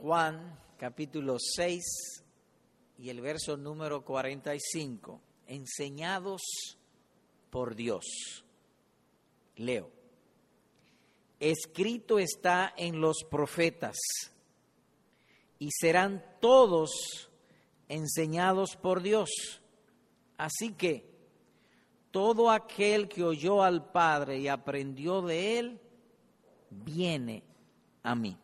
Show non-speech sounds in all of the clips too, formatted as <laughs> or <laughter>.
Juan capítulo 6 y el verso número 45, enseñados por Dios. Leo, escrito está en los profetas y serán todos enseñados por Dios. Así que todo aquel que oyó al Padre y aprendió de él, viene a mí.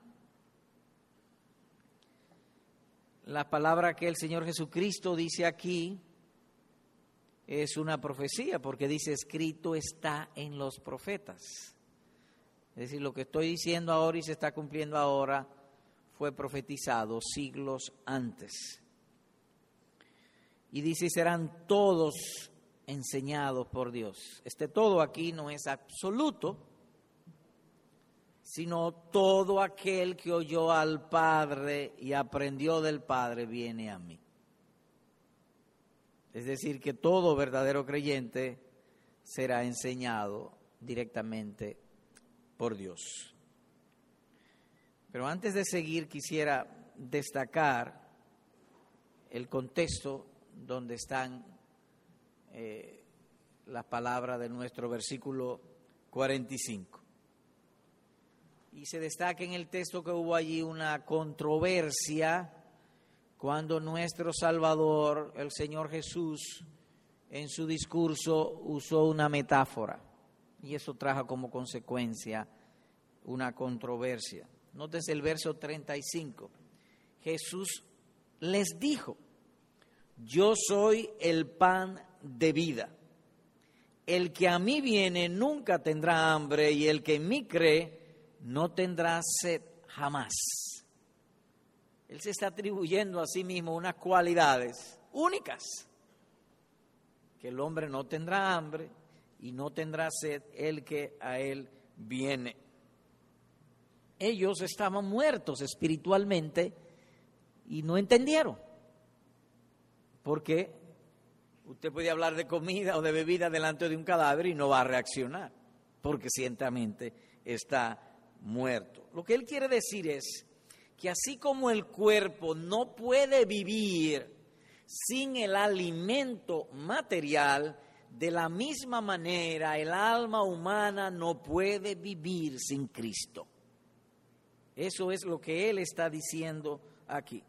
La palabra que el Señor Jesucristo dice aquí es una profecía, porque dice, escrito está en los profetas. Es decir, lo que estoy diciendo ahora y se está cumpliendo ahora fue profetizado siglos antes. Y dice, serán todos enseñados por Dios. Este todo aquí no es absoluto, sino todo aquel que oyó al Padre y aprendió del Padre viene a mí. Es decir, que todo verdadero creyente será enseñado directamente por Dios. Pero antes de seguir quisiera destacar el contexto donde están eh, las palabras de nuestro versículo 45. Y se destaca en el texto que hubo allí una controversia cuando nuestro Salvador, el Señor Jesús, en su discurso usó una metáfora. Y eso trajo como consecuencia una controversia. Nótese el verso 35. Jesús les dijo, yo soy el pan de vida. El que a mí viene nunca tendrá hambre y el que en mí cree no tendrá sed jamás. Él se está atribuyendo a sí mismo unas cualidades únicas, que el hombre no tendrá hambre y no tendrá sed el que a él viene. Ellos estaban muertos espiritualmente y no entendieron, porque usted puede hablar de comida o de bebida delante de un cadáver y no va a reaccionar, porque ciertamente está muerto. Lo que él quiere decir es que así como el cuerpo no puede vivir sin el alimento material, de la misma manera el alma humana no puede vivir sin Cristo. Eso es lo que él está diciendo aquí.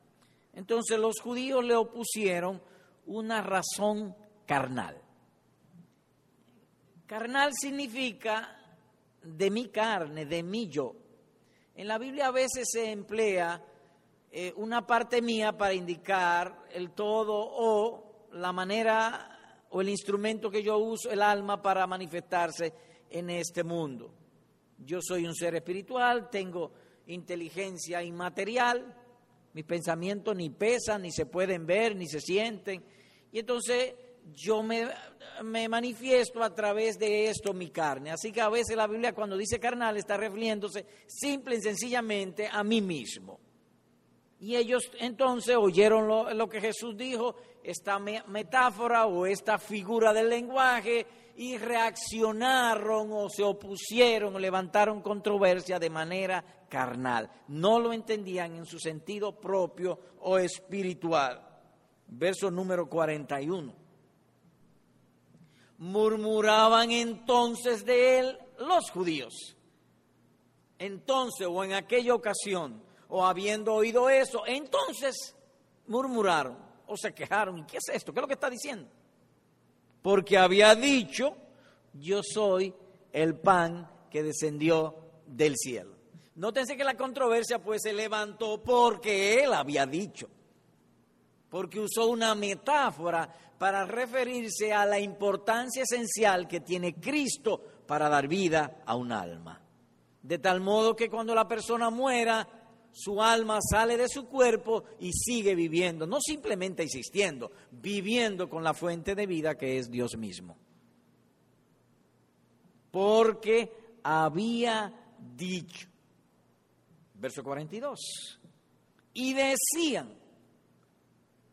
Entonces los judíos le opusieron una razón carnal. Carnal significa de mi carne, de mi yo. En la Biblia a veces se emplea eh, una parte mía para indicar el todo o la manera o el instrumento que yo uso, el alma, para manifestarse en este mundo. Yo soy un ser espiritual, tengo inteligencia inmaterial, mis pensamientos ni pesan, ni se pueden ver, ni se sienten. Y entonces yo me, manifiesto a través de esto mi carne. Así que a veces la Biblia cuando dice carnal está refiriéndose simple y sencillamente a mí mismo. Y ellos entonces oyeron lo, lo que Jesús dijo, esta metáfora o esta figura del lenguaje, y reaccionaron o se opusieron o levantaron controversia de manera carnal. No lo entendían en su sentido propio o espiritual. Verso número 41. Murmuraban entonces de él los judíos. Entonces, o en aquella ocasión, o habiendo oído eso, entonces murmuraron o se quejaron. ¿Y qué es esto? ¿Qué es lo que está diciendo? Porque había dicho, yo soy el pan que descendió del cielo. Nótense que la controversia pues se levantó porque él había dicho, porque usó una metáfora para referirse a la importancia esencial que tiene Cristo para dar vida a un alma. De tal modo que cuando la persona muera, su alma sale de su cuerpo y sigue viviendo, no simplemente existiendo, viviendo con la fuente de vida que es Dios mismo. Porque había dicho, verso 42, y decían,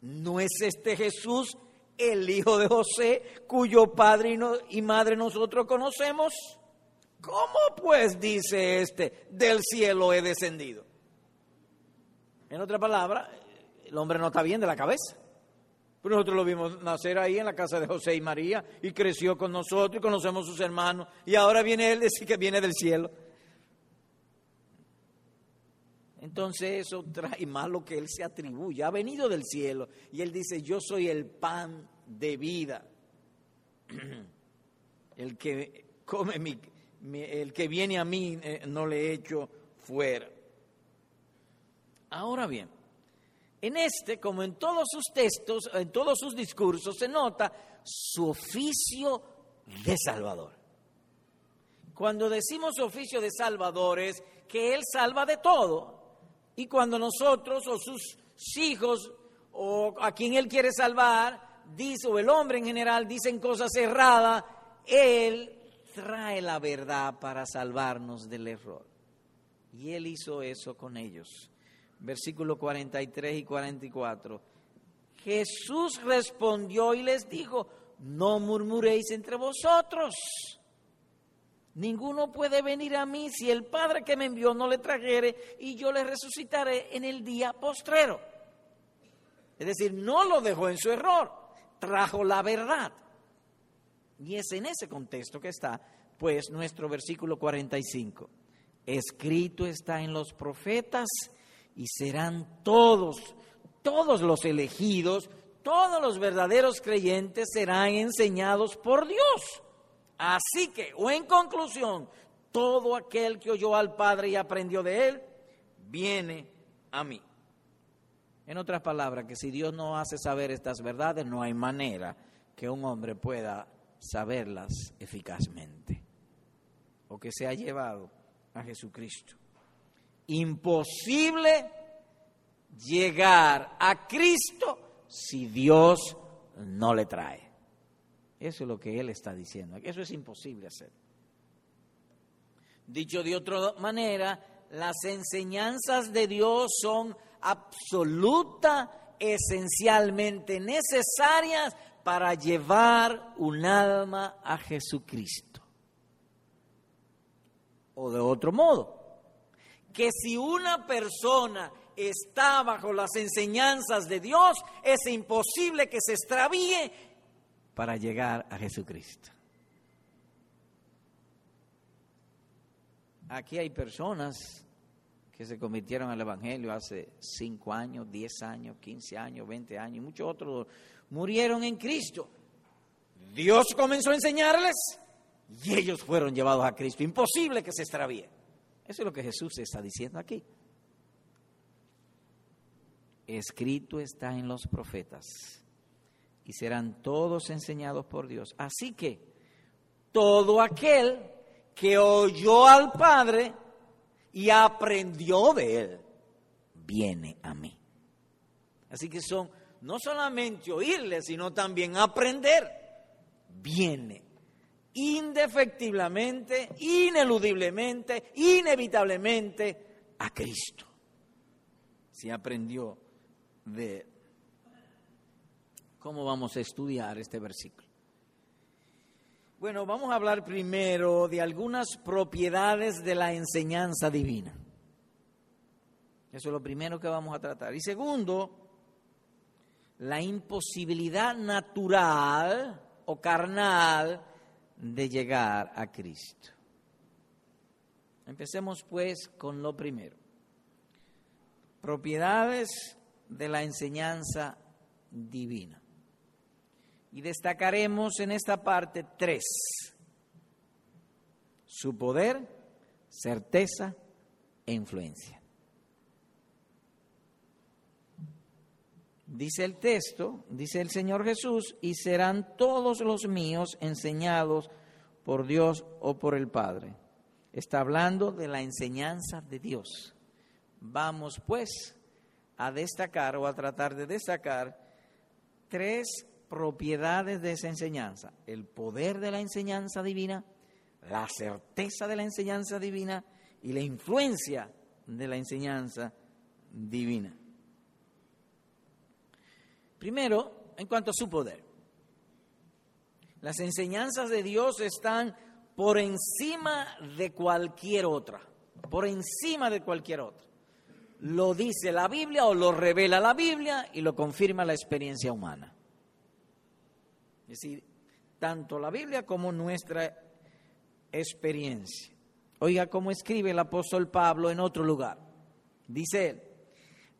¿no es este Jesús el hijo de José, cuyo padre y madre nosotros conocemos? ¿Cómo pues dice este, del cielo he descendido? En otra palabra, el hombre no está bien de la cabeza. Pero nosotros lo vimos nacer ahí en la casa de José y María y creció con nosotros y conocemos sus hermanos. Y ahora viene él decir que viene del cielo. Entonces eso trae más lo que él se atribuye. Ha venido del cielo y él dice, yo soy el pan de vida. <clears throat> El que come mi, el que viene a mí eh, no le echo fuera. Ahora bien, en este, como en todos sus textos, en todos sus discursos, se nota su oficio de Salvador. Cuando decimos oficio de Salvador es que Él salva de todo. Y cuando nosotros o sus hijos o a quien Él quiere salvar, dice, o el hombre en general, dicen cosas erradas, Él trae la verdad para salvarnos del error. Y Él hizo eso con ellos. Versículos 43 y 44. Jesús respondió y les dijo, no murmuréis entre vosotros. Ninguno puede venir a mí si el Padre que me envió no le trajere y yo le resucitaré en el día postrero. Es decir, no lo dejó en su error, trajo la verdad. Y es en ese contexto que está, pues, nuestro versículo 45. Escrito está en los profetas y serán todos, todos los elegidos, todos los verdaderos creyentes serán enseñados por Dios. Así que, o en conclusión, todo aquel que oyó al Padre y aprendió de él, viene a mí. En otras palabras, que si Dios no hace saber estas verdades, no hay manera que un hombre pueda saberlas eficazmente o que se ha llevado a Jesucristo. Imposible llegar a Cristo si Dios no le trae. Eso es lo que él está diciendo. Eso es imposible hacer. Dicho de otra manera, las enseñanzas de Dios son absoluta, esencialmente necesarias para llevar un alma a Jesucristo. O de otro modo, que si una persona está bajo las enseñanzas de Dios, es imposible que se extravíe para llegar a Jesucristo. Aquí hay personas que se convirtieron al Evangelio hace 5 años, 10 años, 15 años, 20 años, y muchos otros murieron en Cristo. Dios comenzó a enseñarles y ellos fueron llevados a Cristo. Imposible que se extravíe. Eso es lo que Jesús está diciendo aquí. Escrito está en los profetas y serán todos enseñados por Dios. Así que todo aquel que oyó al Padre y aprendió de él, viene a mí. Así que son no solamente oírle, sino también aprender. Viene indefectiblemente, ineludiblemente, inevitablemente a Cristo. Si aprendió de él. ¿Cómo vamos a estudiar este versículo? Bueno, vamos a hablar primero de algunas propiedades de la enseñanza divina. Eso es lo primero que vamos a tratar. Y segundo, la imposibilidad natural o carnal de llegar a Cristo. Empecemos pues con lo primero. Propiedades de la enseñanza divina. Y destacaremos en esta parte tres. Su poder, certeza e influencia. Dice el texto, dice el Señor Jesús, y serán todos los míos enseñados por Dios o por el Padre. Está hablando de la enseñanza de Dios. Vamos pues a destacar o a tratar de destacar tres propiedades de esa enseñanza. El poder de la enseñanza divina, la certeza de la enseñanza divina y la influencia de la enseñanza divina. Primero, en cuanto a su poder. Las enseñanzas de Dios están por encima de cualquier otra, por encima de cualquier otra. lo dice la Biblia o lo revela la Biblia y lo confirma la experiencia humana. Es decir, tanto la Biblia como nuestra experiencia. Oiga cómo escribe el apóstol Pablo en otro lugar. Dice él,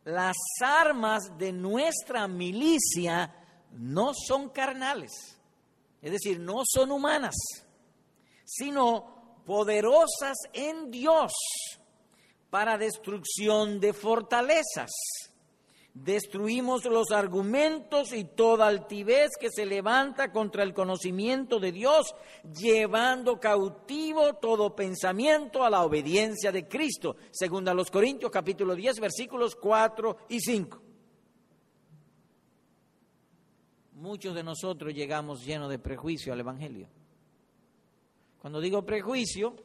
las armas de nuestra milicia no son carnales, es decir, no son humanas, sino poderosas en Dios para destrucción de fortalezas Destruimos los argumentos y toda altivez que se levanta contra el conocimiento de Dios, llevando cautivo todo pensamiento a la obediencia de Cristo. Según a los Corintios capítulo 10 versículos 4 y 5. Muchos de nosotros llegamos llenos de prejuicio al Evangelio. Cuando digo prejuicio,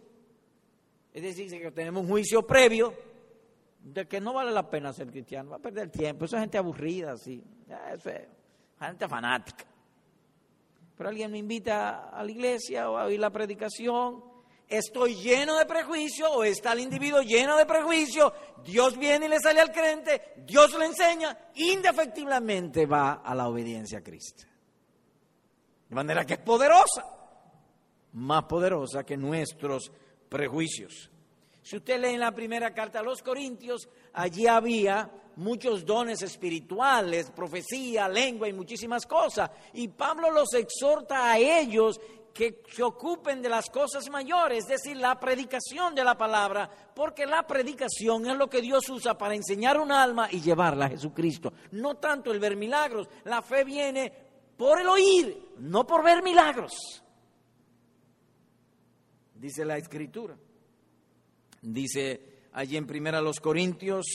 es decir, que tenemos un juicio previo de que no vale la pena ser cristiano, va a perder tiempo, esa gente aburrida, así, gente fanática. Pero alguien me invita a la iglesia o a oír la predicación, estoy lleno de prejuicio o está el individuo lleno de prejuicio, Dios viene y le sale al creyente, Dios le enseña, indefectiblemente va a la obediencia a Cristo. De manera que es poderosa, más poderosa que nuestros prejuicios. Si usted lee en la primera carta a los Corintios, allí había muchos dones espirituales, profecía, lengua y muchísimas cosas. Y Pablo los exhorta a ellos que se ocupen de las cosas mayores, es decir, la predicación de la palabra, porque la predicación es lo que Dios usa para enseñar un alma y llevarla a Jesucristo. No tanto el ver milagros, la fe viene por el oír, no por ver milagros, dice la escritura. Dice allí en primera los Corintios,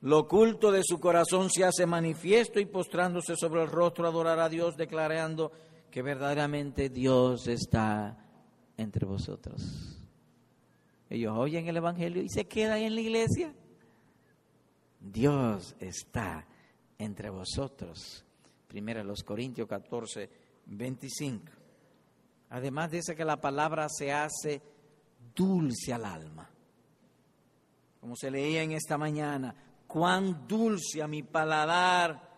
lo oculto de su corazón se hace manifiesto y postrándose sobre el rostro adorará a Dios, declarando que verdaderamente Dios está entre vosotros. Ellos oyen el Evangelio y se quedan en la iglesia. Dios está entre vosotros. Primera los Corintios 14, 25. Además dice que la palabra se hace dulce al alma. Como se leía en esta mañana, cuán dulce a mi paladar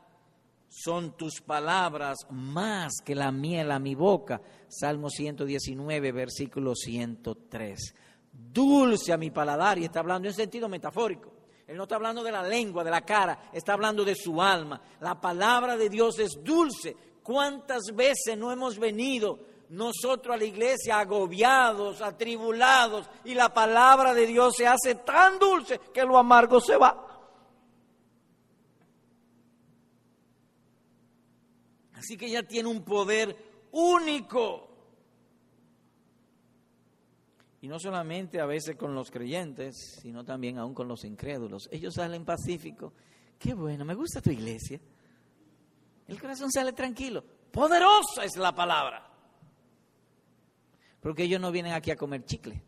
son tus palabras más que la miel a mi boca. Salmo 119, versículo 103. Dulce a mi paladar, y está hablando en sentido metafórico. Él no está hablando de la lengua, de la cara, está hablando de su alma. La palabra de Dios es dulce. ¿Cuántas veces no hemos venido nosotros a la iglesia agobiados, atribulados, y la palabra de Dios se hace tan dulce que lo amargo se va. Así que ella tiene un poder único. Y no solamente a veces con los creyentes, sino también aún con los incrédulos. Ellos salen pacíficos. Qué bueno, me gusta tu iglesia. El corazón sale tranquilo. Poderosa es la palabra. Porque ellos no vienen aquí a comer chicle,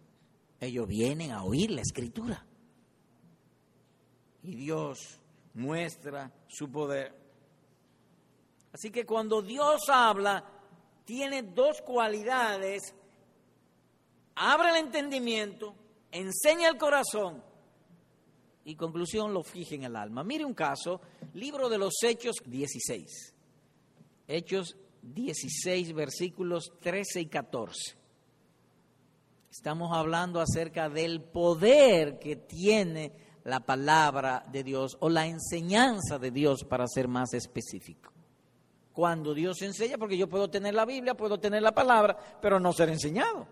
ellos vienen a oír la escritura. Y Dios muestra su poder. Así que cuando Dios habla, tiene dos cualidades. Abre el entendimiento, enseña el corazón y conclusión lo fija en el alma. Mire un caso, libro de los Hechos 16. Hechos 16, versículos 13 y 14. Estamos hablando acerca del poder que tiene la palabra de Dios o la enseñanza de Dios para ser más específico. Cuando Dios enseña, porque yo puedo tener la Biblia, puedo tener la palabra, pero no ser enseñado.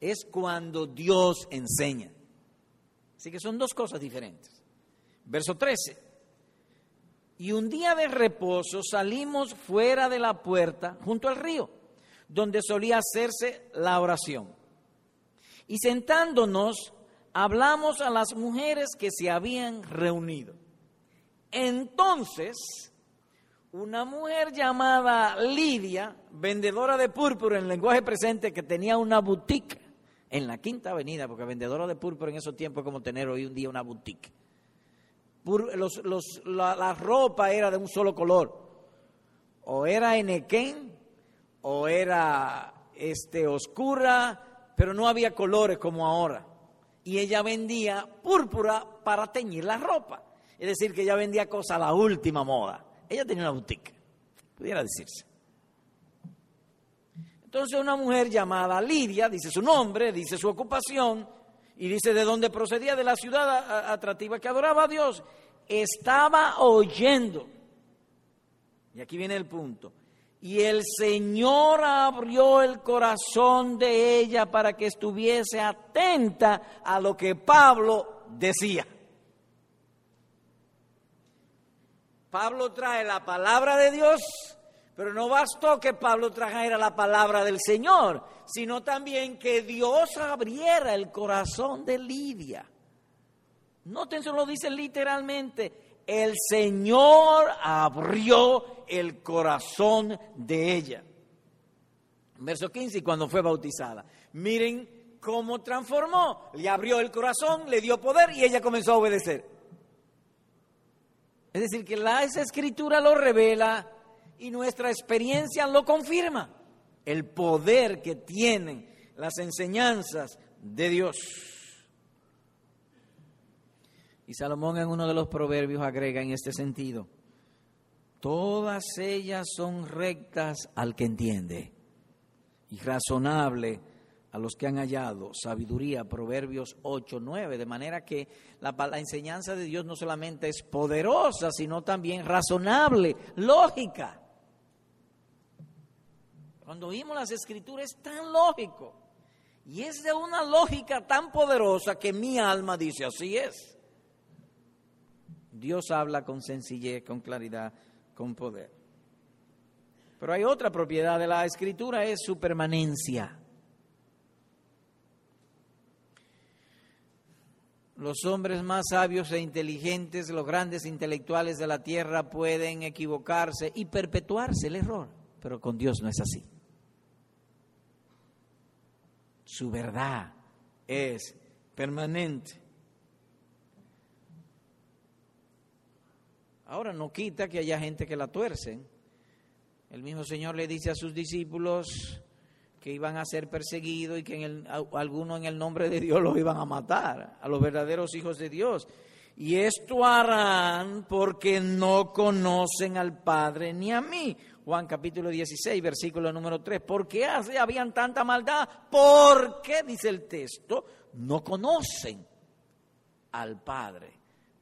Es cuando Dios enseña. Así que son dos cosas diferentes. Verso 13. Y un día de reposo salimos fuera de la puerta, junto al río, donde solía hacerse la oración. Y sentándonos, hablamos a las mujeres que se habían reunido. Entonces, una mujer llamada Lidia, vendedora de púrpura en lenguaje presente, que tenía una boutique en la Quinta Avenida, porque vendedora de púrpura en esos tiempos es como tener hoy un día una boutique. la, ropa era de un solo color, o era enequén, o era este, oscura, pero no había colores como ahora. y ella vendía púrpura para teñir la ropa. Es decir, que ella vendía cosas a la última moda. Ella tenía una boutique, pudiera decirse. Entonces una mujer llamada Lidia, dice su nombre, dice su ocupación y dice de dónde procedía, de la ciudad atractiva que adoraba a Dios, estaba oyendo. Y aquí viene el punto. Y el Señor abrió el corazón de ella para que estuviese atenta a lo que Pablo decía. Pablo trae la palabra de Dios, pero no bastó que Pablo trajera la palabra del Señor, sino también que Dios abriera el corazón de Lidia. Nótense, lo dice literalmente, el Señor abrió el corazón de ella. Verso 15, cuando fue bautizada. Miren cómo transformó. Le abrió el corazón, le dio poder y ella comenzó a obedecer. Es decir, que la, esa escritura lo revela y nuestra experiencia lo confirma. El poder que tienen las enseñanzas de Dios. Y Salomón en uno de los proverbios agrega en este sentido, todas ellas son rectas al que entiende y razonable a los que han hallado sabiduría, Proverbios 8, 9, de manera que la, la, enseñanza de Dios no solamente es poderosa, sino también razonable, lógica. Cuando oímos las escrituras es tan lógico y es de una lógica tan poderosa que mi alma dice, así es. Dios habla con sencillez, con claridad, con poder. Pero hay otra propiedad de la escritura, es su permanencia. Los hombres más sabios e inteligentes, los grandes intelectuales de la tierra pueden equivocarse y perpetuarse el error, pero con Dios no es así. Su verdad es permanente. Ahora no quita que haya gente que la tuerce. El mismo Señor le dice a sus discípulos que iban a ser perseguidos y que en algunos en el nombre de Dios los iban a matar, a los verdaderos hijos de Dios. Y esto harán porque no conocen al Padre ni a mí. Juan capítulo 16, versículo número 3. ¿Por qué habían tanta maldad? Porque, dice el texto, no conocen al Padre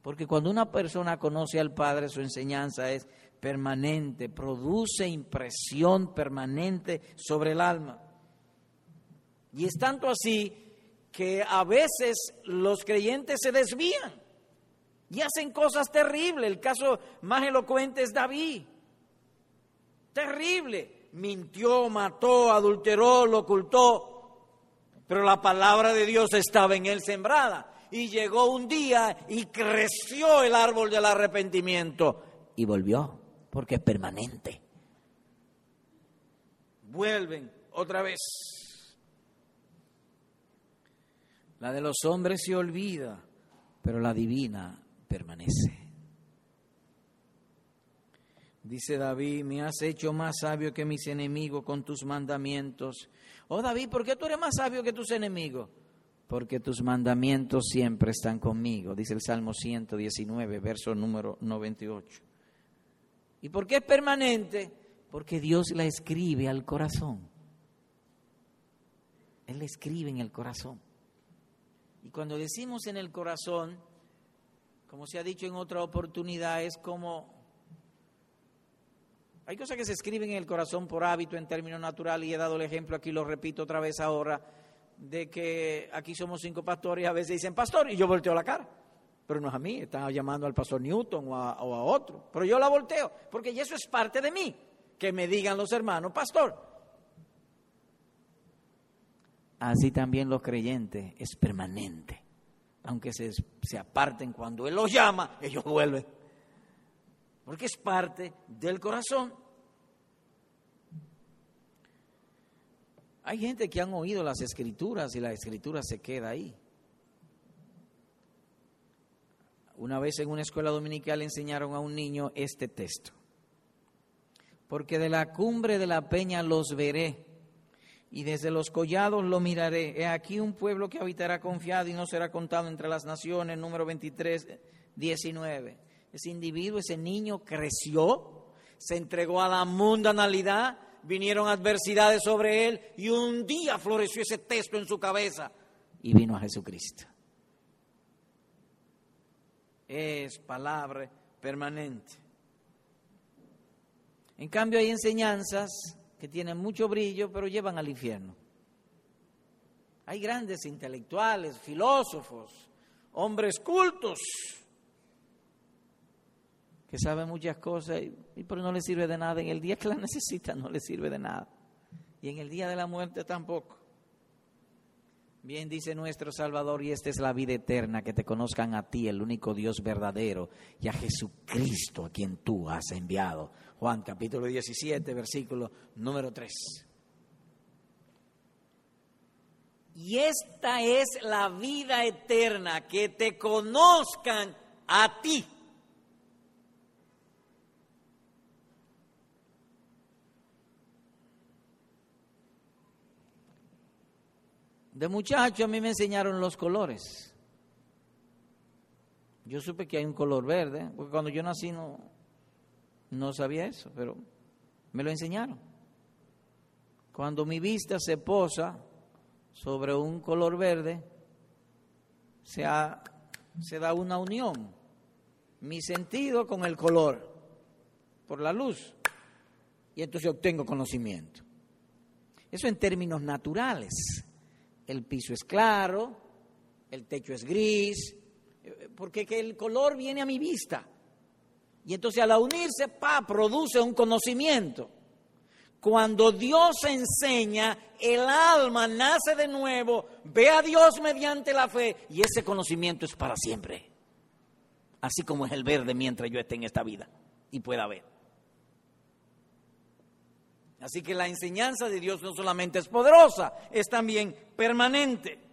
porque cuando una persona conoce al Padre, su enseñanza es permanente, produce impresión permanente sobre el alma. Y es tanto así que a veces los creyentes se desvían y hacen cosas terribles. El caso más elocuente es David. Terrible. Mintió, mató, adulteró, lo ocultó. Pero la palabra de Dios estaba en él sembrada y llegó un día y creció el árbol del arrepentimiento y volvió, porque es permanente. Vuelven otra vez. La de los hombres se olvida, pero la divina permanece. Dice David, me has hecho más sabio que mis enemigos con tus mandamientos. Oh David, ¿por qué tú eres más sabio que tus enemigos? Porque tus mandamientos siempre están conmigo, dice el Salmo 119, verso número 98. ¿Y por qué es permanente? Porque Dios la escribe al corazón. Él la escribe en el corazón. Y cuando decimos en el corazón, como se ha dicho en otra oportunidad, es como... Hay cosas que se escriben en el corazón por hábito en términos naturales y he dado el ejemplo aquí, lo repito otra vez ahora de que aquí somos cinco pastores y a veces dicen pastor y yo volteo la cara. Pero no es a mí, están llamando al pastor Newton o a, o a otro. Pero yo la volteo, porque eso es parte de mí, que me digan los hermanos, pastor. Así también los creyentes es permanente. Aunque se, se aparten cuando Él los llama, ellos vuelven. Porque es parte del corazón. Hay gente que han oído las escrituras y la escritura se queda ahí. Una vez en una escuela dominical enseñaron a un niño este texto. Porque de la cumbre de la peña los veré y desde los collados lo miraré. He aquí un pueblo que habitará confiado y no será contado entre las naciones, número 23, 19. Ese individuo, ese niño creció, se entregó a la mundanalidad, vinieron adversidades sobre él y un día floreció ese texto en su cabeza y vino a Jesucristo. Es palabra permanente. En cambio hay enseñanzas que tienen mucho brillo, pero llevan al infierno. Hay grandes intelectuales, filósofos, hombres cultos, que saben muchas cosas, y, pero no les sirve de nada. En el día que la <laughs> necesitan no les sirve de nada. Y en el día de la muerte tampoco. Bien dice nuestro Salvador, y esta es la vida eterna, que te conozcan a ti, el único Dios verdadero, y a Jesucristo, a quien tú has enviado. Juan capítulo 17, versículo número 3. Y esta es la vida eterna, que te conozcan a ti. De muchacho a mí me enseñaron los colores. Yo supe que hay un color verde, porque cuando yo nací no, no sabía eso, pero me lo enseñaron. Cuando mi vista se posa sobre un color verde, se, se da una unión, mi sentido con el color, por la luz, y entonces obtengo conocimiento. Eso en términos naturales el piso es claro, el techo es gris, porque el color viene a mi vista. Y entonces al unirse, pa, produce un conocimiento. Cuando Dios enseña, el alma nace de nuevo, ve a Dios mediante la fe y ese conocimiento es para siempre. Así como es el verde mientras yo esté en esta vida y pueda ver. Así que la enseñanza de Dios no solamente es poderosa, es también permanente.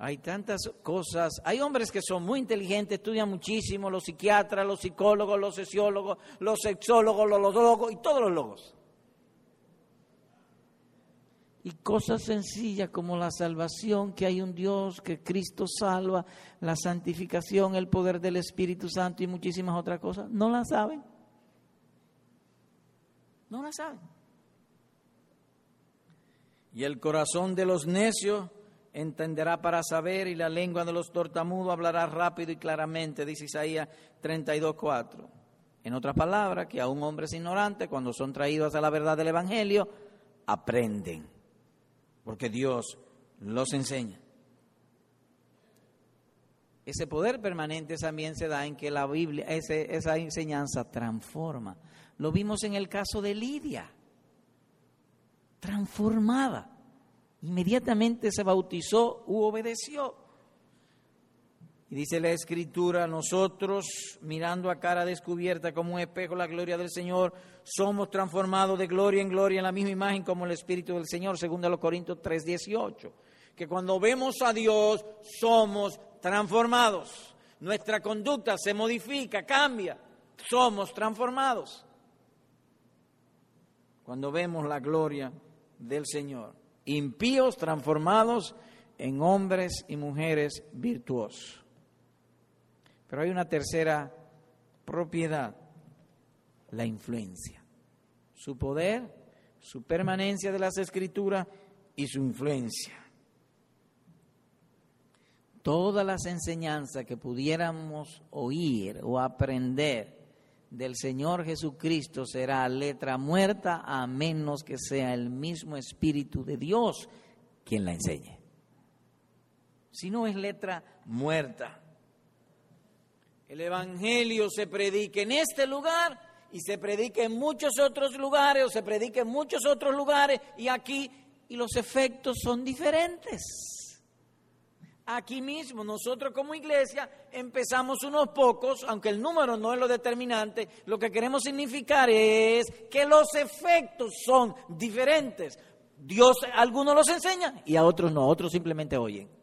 Hay tantas cosas. Hay hombres que son muy inteligentes, estudian muchísimo, los psiquiatras, los psicólogos, los sociólogos, los sexólogos, los logos y todos los logos. Y cosas sencillas como la salvación, que hay un Dios, que Cristo salva, la santificación, el poder del Espíritu Santo y muchísimas otras cosas, no la saben. No la saben. Y el corazón de los necios entenderá para saber y la lengua de los tortamudos hablará rápido y claramente, dice Isaías 32.4. En otras palabras, que a un hombre ignorante, cuando son traídos a la verdad del Evangelio, aprenden, porque Dios los enseña. Ese poder permanente también se da en que la Biblia, esa enseñanza transforma. Lo vimos en el caso de Lidia, transformada. Inmediatamente se bautizó u obedeció. Y dice la escritura, nosotros mirando a cara descubierta como un espejo la gloria del Señor, somos transformados de gloria en gloria en la misma imagen como el Espíritu del Señor, según los Corintios 3:18. Que cuando vemos a Dios somos transformados. Nuestra conducta se modifica, cambia. Somos transformados. Cuando vemos la gloria del Señor impíos transformados en hombres y mujeres virtuosos. Pero hay una tercera propiedad, la influencia. Su poder, su permanencia de las escrituras y su influencia. Todas las enseñanzas que pudiéramos oír o aprender del Señor Jesucristo será letra muerta a menos que sea el mismo Espíritu de Dios quien la enseñe. Si no es letra muerta. El Evangelio se predica en este lugar y se predica en muchos otros lugares o se predica en muchos otros lugares y aquí y los efectos son diferentes aquí mismo, nosotros como iglesia empezamos unos pocos, aunque el número no es lo determinante, lo que queremos significar es que los efectos son diferentes. Dios a algunos los enseña y a otros no, otros simplemente oyen.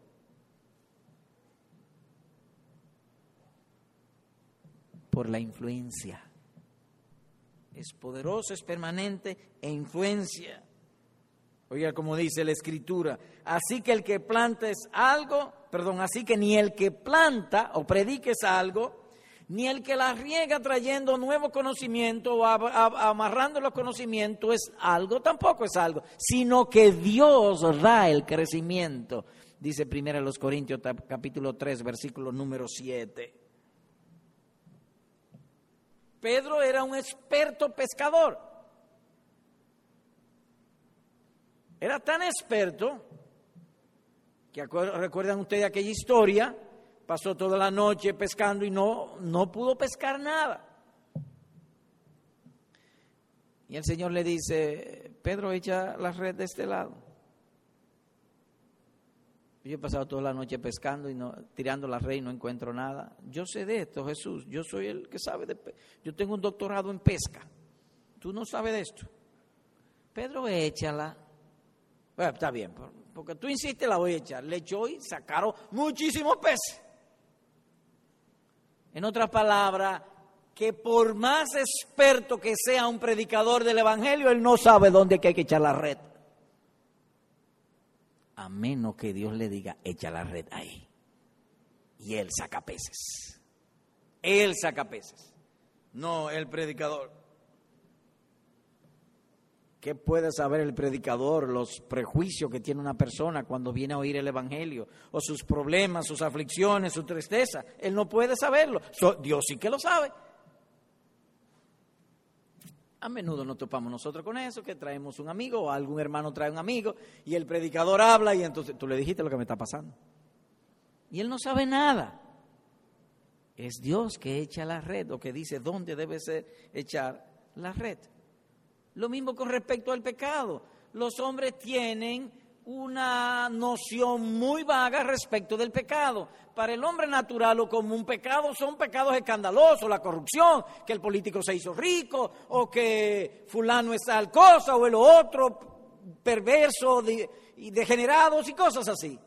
Por la influencia. es poderoso, es permanente e influencia. Oiga, como dice la escritura, así que el que planta es algo, perdón, así que ni el que planta o predique es algo, ni el que la riega trayendo nuevo conocimiento o amarrando los conocimientos es algo, tampoco es algo, sino que Dios da el crecimiento, dice primero los Corintios capítulo 3, versículo número 7. Pedro era un experto pescador. Era tan experto que recuerdan ustedes aquella historia, pasó toda la noche pescando y no, no pudo pescar nada. Y el Señor le dice, Pedro, echa la red de este lado. Yo he pasado toda la noche pescando y tirando la red y no encuentro nada. Yo sé de esto, Jesús. Yo soy el que sabe de... Yo tengo un doctorado en pesca. Tú no sabes de esto. Pedro, échala. Bueno, está bien, porque tú insistes, la voy a echar. Le echó y sacaron muchísimos peces. En otras palabras, que por más experto que sea un predicador del Evangelio, él no sabe dónde hay que echar la red a menos que Dios le diga, echa la red ahí. Y él saca peces. Él saca peces, no el predicador. ¿Qué puede saber el predicador? Los prejuicios que tiene una persona cuando viene a oír el Evangelio, o sus problemas, sus aflicciones, su tristeza. Él no puede saberlo. Dios sí que lo sabe. A menudo nos topamos nosotros con eso, que traemos un amigo o algún hermano trae un amigo y el predicador habla y entonces tú le dijiste lo que me está pasando. Y él no sabe nada. Es Dios que echa la red o que dice dónde debe ser echar la red. Lo mismo con respecto al pecado. Los hombres tienen una noción muy vaga respecto del pecado. Para el hombre natural o como un pecado son pecados escandalosos, la corrupción, que el político se hizo rico, o que fulano es tal cosa, o el otro perverso y degenerados y cosas así.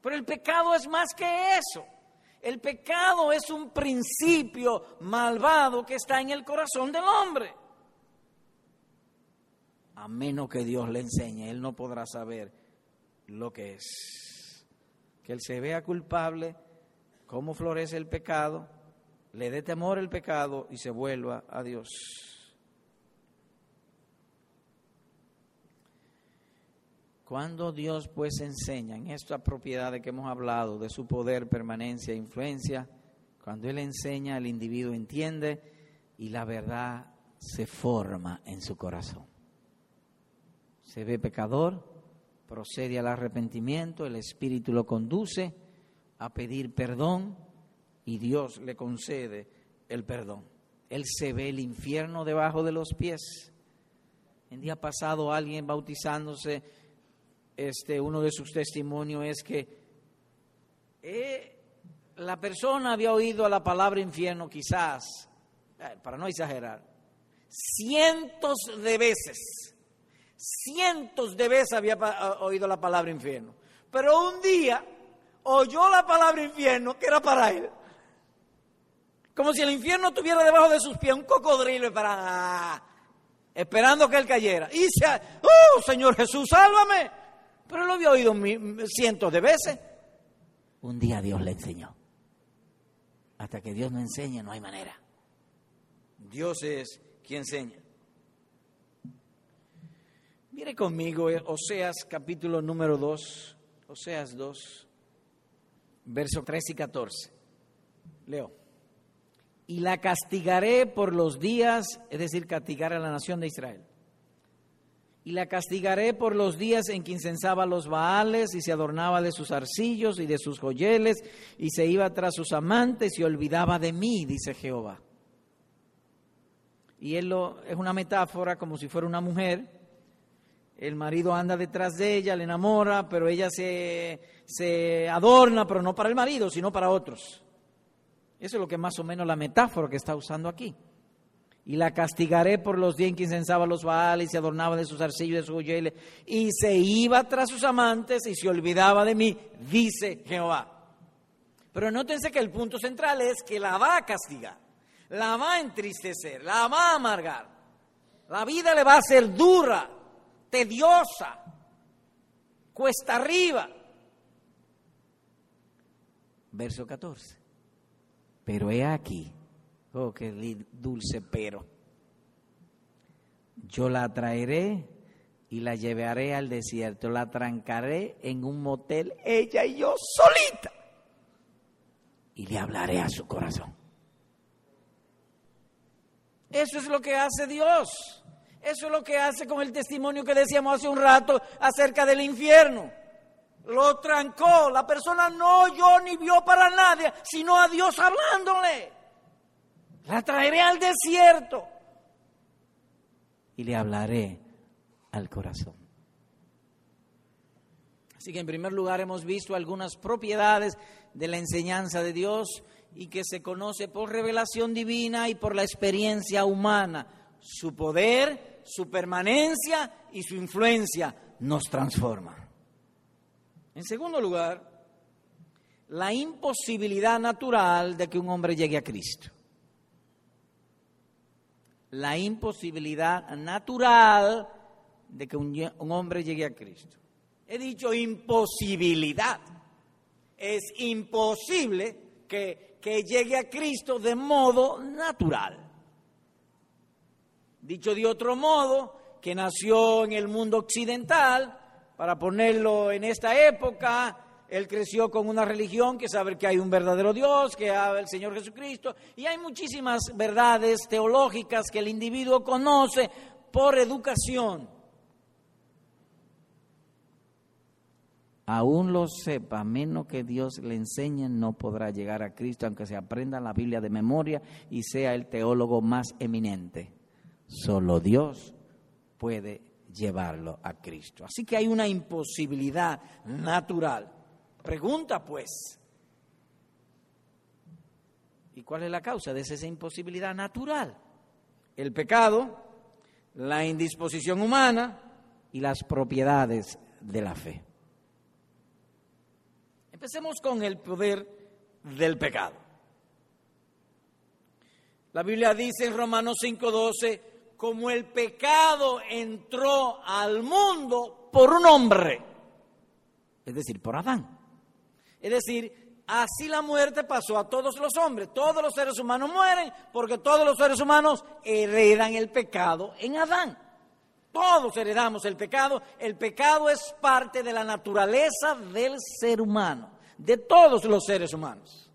Pero el pecado es más que eso. El pecado es un principio malvado que está en el corazón del hombre. A menos que Dios le enseñe, él no podrá saber lo que es. Que él se vea culpable, cómo florece el pecado, le dé temor el pecado y se vuelva a Dios. Cuando Dios pues enseña en esta propiedad de que hemos hablado, de su poder, permanencia e influencia, cuando Él enseña, el individuo entiende y la verdad se forma en su corazón. Se ve pecador, procede al arrepentimiento, el Espíritu lo conduce a pedir perdón y Dios le concede el perdón. Él se ve el infierno debajo de los pies. El día pasado alguien bautizándose, este, uno de sus testimonios es que eh, la persona había oído la palabra infierno quizás, eh, para no exagerar, cientos de veces cientos de veces había oído la palabra infierno. Pero un día oyó la palabra infierno que era para él. Como si el infierno tuviera debajo de sus pies un cocodrilo para, esperando que él cayera. Y se, ¡oh, Señor Jesús, sálvame! Pero lo había oído cientos de veces. Un día Dios le enseñó. Hasta que Dios no enseña, no hay manera. Dios es quien enseña. Mire conmigo eh, Oseas capítulo número 2, Oseas 2, verso 13 y 14. Leo. Y la castigaré por los días, es decir, castigar a la nación de Israel. Y la castigaré por los días en que incensaba los baales y se adornaba de sus arcillos y de sus joyeles y se iba tras sus amantes y olvidaba de mí, dice Jehová. Y él lo, es una metáfora como si fuera una mujer el marido anda detrás de ella, le enamora, pero ella se, se adorna, pero no para el marido, sino para otros. Eso es lo que más o menos la metáfora que está usando aquí. Y la castigaré por los días en que incensaba los baales y se adornaba de sus arcillos y de sus joyeles y se iba tras sus amantes y se olvidaba de mí, dice Jehová. Pero nótense que el punto central es que la va a castigar, la va a entristecer, la va a amargar. La vida le va a ser dura, tediosa, cuesta arriba. Verso 14. Pero he aquí, oh, qué dulce pero. Yo la traeré y la llevaré al desierto, la trancaré en un motel, ella y yo solita, y le hablaré a su corazón. Eso es lo que hace Dios. Eso es lo que hace con el testimonio que decíamos hace un rato acerca del infierno. Lo trancó. La persona no oyó ni vio para nadie, sino a Dios hablándole. La traeré al desierto y le hablaré al corazón. Así que en primer lugar hemos visto algunas propiedades de la enseñanza de Dios y que se conoce por revelación divina y por la experiencia humana. Su poder, su permanencia y su influencia nos transforma. En segundo lugar, la imposibilidad natural de que un hombre llegue a Cristo. La imposibilidad natural de que un, hombre llegue a Cristo. He dicho imposibilidad. Es imposible que que llegue a Cristo de modo natural. Dicho de otro modo, que nació en el mundo occidental, para ponerlo en esta época, él creció con una religión que sabe que hay un verdadero Dios, que hay el Señor Jesucristo, y hay muchísimas verdades teológicas que el individuo conoce por educación. aún lo sepa, menos que Dios le enseñe, no podrá llegar a Cristo, aunque se aprenda la Biblia de memoria y sea el teólogo más eminente. Solo Dios puede llevarlo a Cristo. Así que hay una imposibilidad natural. Pregunta pues, ¿y cuál es la causa de esa imposibilidad natural? El pecado, la indisposición humana y las propiedades de la fe. Empecemos con el poder del pecado. La Biblia dice en Romanos 5:12, como el pecado entró al mundo por un hombre, es decir, por Adán. Es decir, así la muerte pasó a todos los hombres. Todos los seres humanos mueren porque todos los seres humanos heredan el pecado en Adán. Todos heredamos el pecado. El pecado es parte de la naturaleza del ser humano, de todos los seres humanos.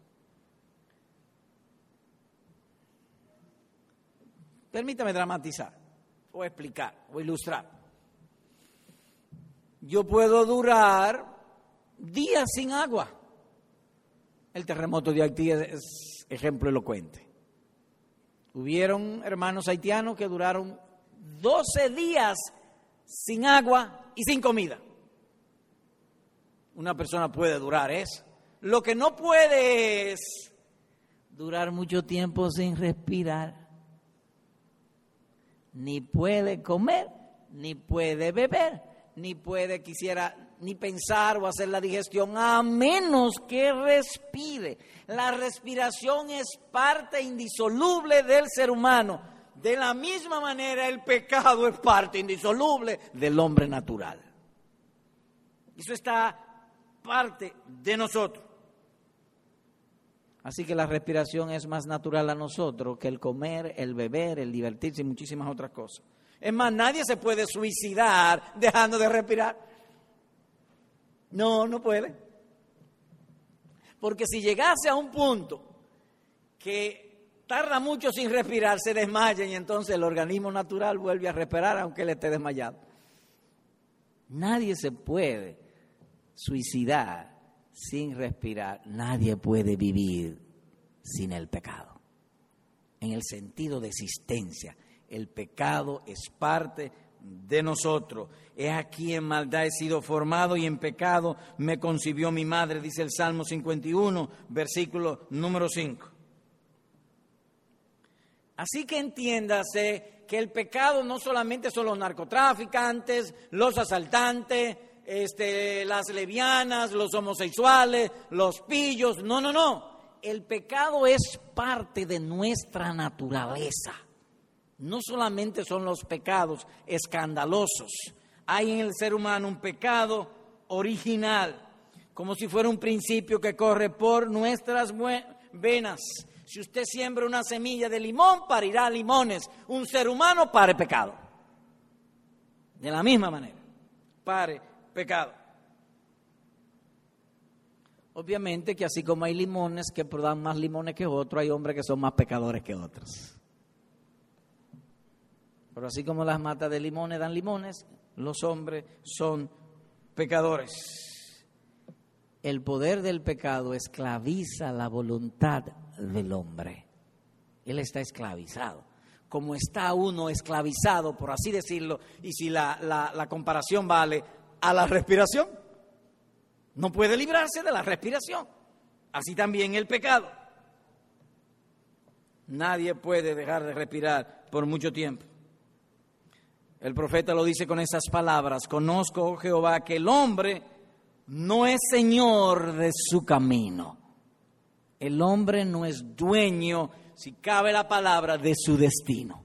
Permítame dramatizar, o explicar, o ilustrar. Yo puedo durar días sin agua. El terremoto de Haití es ejemplo elocuente. Hubieron hermanos haitianos que duraron 12 días sin agua y sin comida. Una persona puede durar eso. Lo que no puede es durar mucho tiempo sin respirar. Ni puede comer, ni puede beber, ni puede quisiera ni pensar o hacer la digestión a menos que respire. La respiración es parte indisoluble del ser humano de la misma manera el pecado es parte indisoluble del hombre natural. Eso está parte de nosotros. Así que la respiración es más natural a nosotros que el comer, el beber, el divertirse y muchísimas otras cosas. Es más, nadie se puede suicidar dejando de respirar. No, no puede. Porque si llegase a un punto que tarda mucho sin respirar, se desmaya y entonces el organismo natural vuelve a respirar aunque él esté desmayado. Nadie se puede suicidar sin respirar, nadie puede vivir sin el pecado. En el sentido de existencia, el pecado es parte de nosotros. Es aquí en maldad he sido formado y en pecado me concibió mi madre, dice el Salmo 51, versículo número 5. Así que entiéndase que el pecado no solamente son los narcotraficantes, los asaltantes, este, las levianas, los homosexuales, los pillos, no, no, no. El pecado es parte de nuestra naturaleza. No solamente son los pecados escandalosos, hay en el ser humano un pecado original, como si fuera un principio que corre por nuestras venas. Si usted siembra una semilla de limón, parirá limones. Un ser humano pare pecado. De la misma manera, pare pecado. Obviamente que así como hay limones que dan más limones que otros, hay hombres que son más pecadores que otros. Pero así como las matas de limones dan limones, los hombres son pecadores. El poder del pecado esclaviza la voluntad del hombre. Él está esclavizado. Como está uno esclavizado, por así decirlo, y si la, la comparación vale a la respiración, no puede librarse de la respiración. Así también el pecado. Nadie puede dejar de respirar por mucho tiempo. El profeta lo dice con esas palabras, conozco, oh Jehová, que el hombre no es señor de su camino. El hombre no es dueño, si cabe la palabra, de su destino.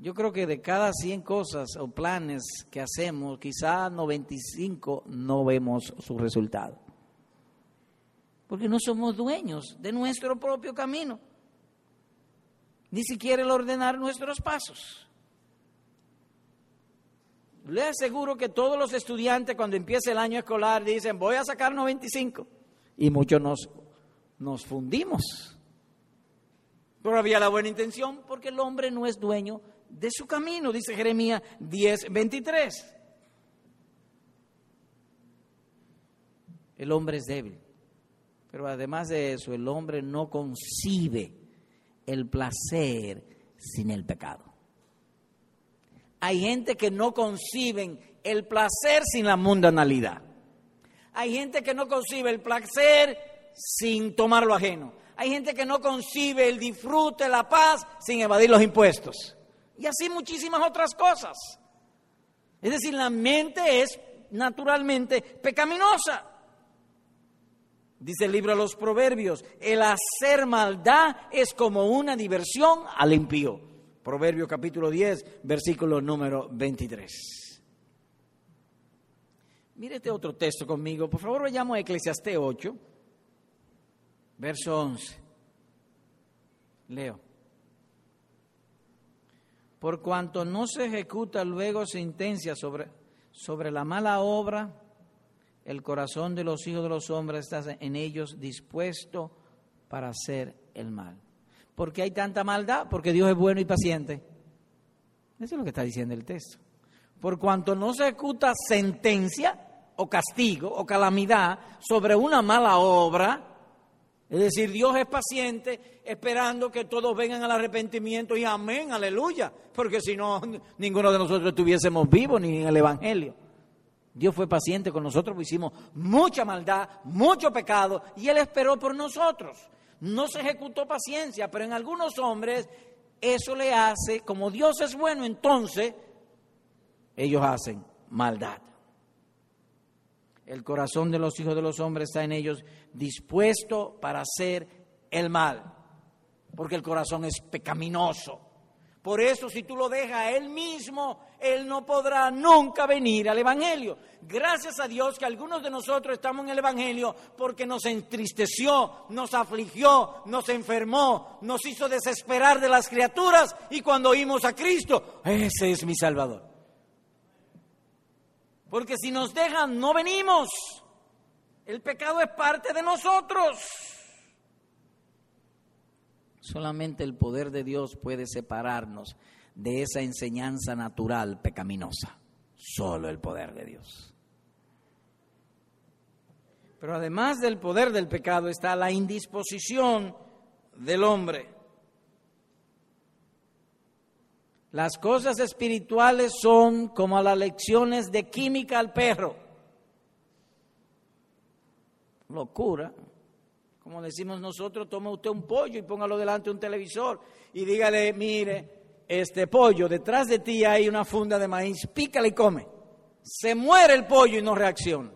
Yo creo que de cada 100 cosas o planes que hacemos, quizá 95 no vemos su resultado. Porque no somos dueños de nuestro propio camino ni siquiera el ordenar nuestros pasos. Le aseguro que todos los estudiantes cuando empieza el año escolar dicen voy a sacar 95 y muchos nos, nos fundimos. Pero había la buena intención porque el hombre no es dueño de su camino, dice Jeremías 10, 23. El hombre es débil, pero además de eso el hombre no concibe el placer sin el pecado. Hay gente que no conciben el placer sin la mundanalidad. Hay gente que no concibe el placer sin tomar lo ajeno. Hay gente que no concibe el disfrute, la paz sin evadir los impuestos. Y así muchísimas otras cosas. Es decir, la mente es naturalmente pecaminosa. Dice el libro de los Proverbios, el hacer maldad es como una diversión al impío. Proverbio capítulo 10, versículo número 23. Mire este otro texto conmigo. Por favor, vayamos a Eclesiastés 8, verso 11. Leo. Por cuanto no se ejecuta luego sentencia sobre, sobre la mala obra, el corazón de los hijos de los hombres está en ellos dispuesto para hacer el mal. ¿Por qué hay tanta maldad? Porque Dios es bueno y paciente. Eso es lo que está diciendo el texto. Por cuanto no se ejecuta sentencia o castigo o calamidad sobre una mala obra, es decir, Dios es paciente esperando que todos vengan al arrepentimiento y amén, aleluya, porque si no, <laughs> ninguno de nosotros estuviésemos vivos ni en el Evangelio. Dios fue paciente con nosotros, hicimos mucha maldad, mucho pecado, y Él esperó por nosotros. No se ejecutó paciencia, pero en algunos hombres eso le hace, como Dios es bueno, entonces ellos hacen maldad. El corazón de los hijos de los hombres está en ellos dispuesto para hacer el mal, porque el corazón es pecaminoso. Por eso si tú lo dejas a Él mismo, Él no podrá nunca venir al Evangelio. Gracias a Dios que algunos de nosotros estamos en el Evangelio porque nos entristeció, nos afligió, nos enfermó, nos hizo desesperar de las criaturas y cuando oímos a Cristo, ese es mi Salvador. Porque si nos dejan, no venimos. El pecado es parte de nosotros. Solamente el poder de Dios puede separarnos de esa enseñanza natural pecaminosa. Solo el poder de Dios. Pero además del poder del pecado está la indisposición del hombre. Las cosas espirituales son como las lecciones de química al perro. Locura como decimos nosotros, toma usted un pollo y póngalo delante de un televisor y dígale, mire, este pollo, detrás de ti hay una funda de maíz, pícale y come. Se muere el pollo y no reacciona.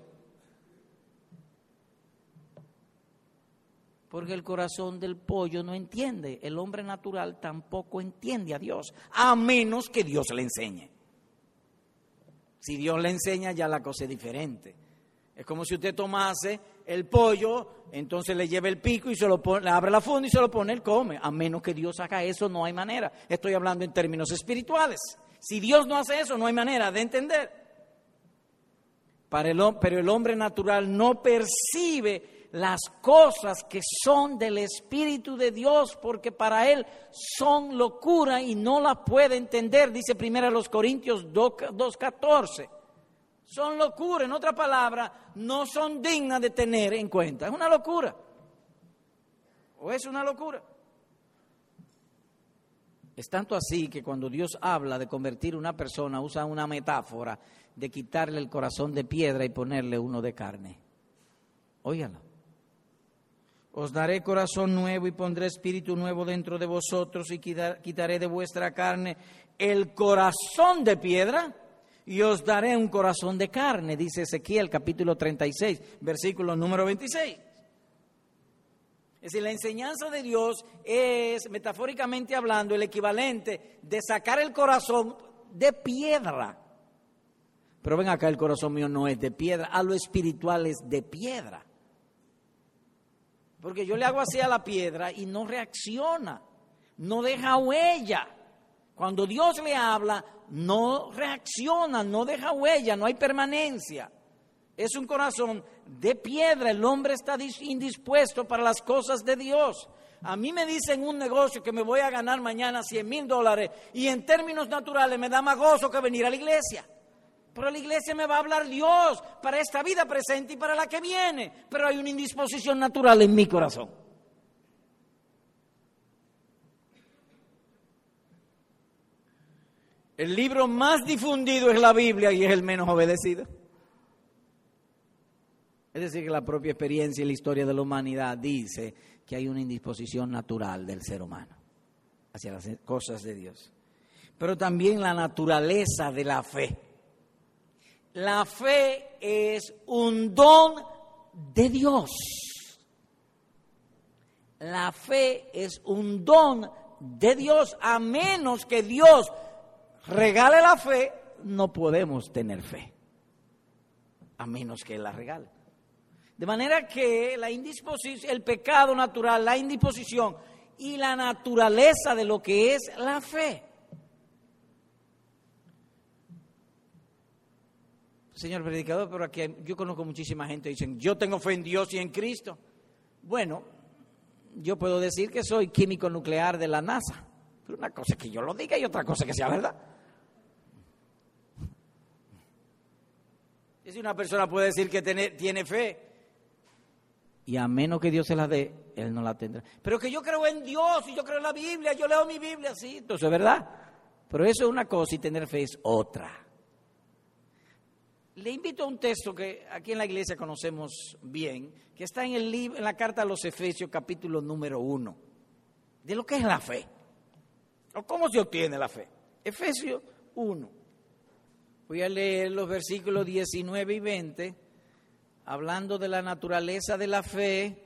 Porque el corazón del pollo no entiende, el hombre natural tampoco entiende a Dios, a menos que Dios le enseñe. Si Dios le enseña, ya la cosa es diferente. Es como si usted tomase el pollo, entonces le lleva el pico y se lo pone, le abre la funda y se lo pone, él come. A menos que Dios haga eso, no hay manera. Estoy hablando en términos espirituales. Si Dios no hace eso, no hay manera de entender. Pero el hombre natural no percibe las cosas que son del Espíritu de Dios, porque para él son locura y no las puede entender, dice primero los Corintios 2.14. Son locura, en otra palabra, no son dignas de tener en cuenta. Es una locura. ¿O es una locura? Es tanto así que cuando Dios habla de convertir una persona, usa una metáfora de quitarle el corazón de piedra y ponerle uno de carne. Óigalo. Os daré corazón nuevo y pondré espíritu nuevo dentro de vosotros y quitaré de vuestra carne el corazón de piedra y os daré un corazón de carne, dice Ezequiel capítulo 36, versículo número 26. Es decir, la enseñanza de Dios es, metafóricamente hablando, el equivalente de sacar el corazón de piedra. Pero ven acá, el corazón mío no es de piedra, a lo espiritual es de piedra. Porque yo le hago así a la piedra y no reacciona, no deja huella. Cuando Dios le habla, no reacciona, no deja huella, no hay permanencia. Es un corazón de piedra, el hombre está indispuesto para las cosas de Dios. A mí me dicen un negocio que me voy a ganar mañana 100 mil dólares y en términos naturales me da más gozo que venir a la iglesia. Pero la iglesia me va a hablar Dios para esta vida presente y para la que viene. Pero hay una indisposición natural en mi corazón. El libro más difundido es la Biblia y es el menos obedecido. Es decir, que la propia experiencia y la historia de la humanidad dice que hay una indisposición natural del ser humano hacia las cosas de Dios. Pero también la naturaleza de la fe. La fe es un don de Dios. La fe es un don de Dios. A menos que Dios regale la fe, no podemos tener fe. A menos que la regale. De manera que la indisposición, el pecado natural, la indisposición y la naturaleza de lo que es la fe. Señor predicador, pero aquí yo conozco muchísima gente que dicen, yo tengo fe en Dios y en Cristo. Bueno, yo puedo decir que soy químico nuclear de la NASA, pero una cosa es que yo lo diga y otra cosa es que sea verdad. Si una persona puede decir que tiene fe, y a menos que Dios se la dé, Él no la tendrá. Pero que yo creo en Dios y yo creo en la Biblia, yo leo mi Biblia, sí, entonces es verdad. Pero eso es una cosa y tener fe es otra. Le invito a un texto que aquí en la iglesia conocemos bien, que está en, el libro, en la carta a los Efesios capítulo número uno, de lo que es la fe, o cómo se obtiene la fe. Efesios 1. Voy a leer los versículos 19 y 20 hablando de la naturaleza de la fe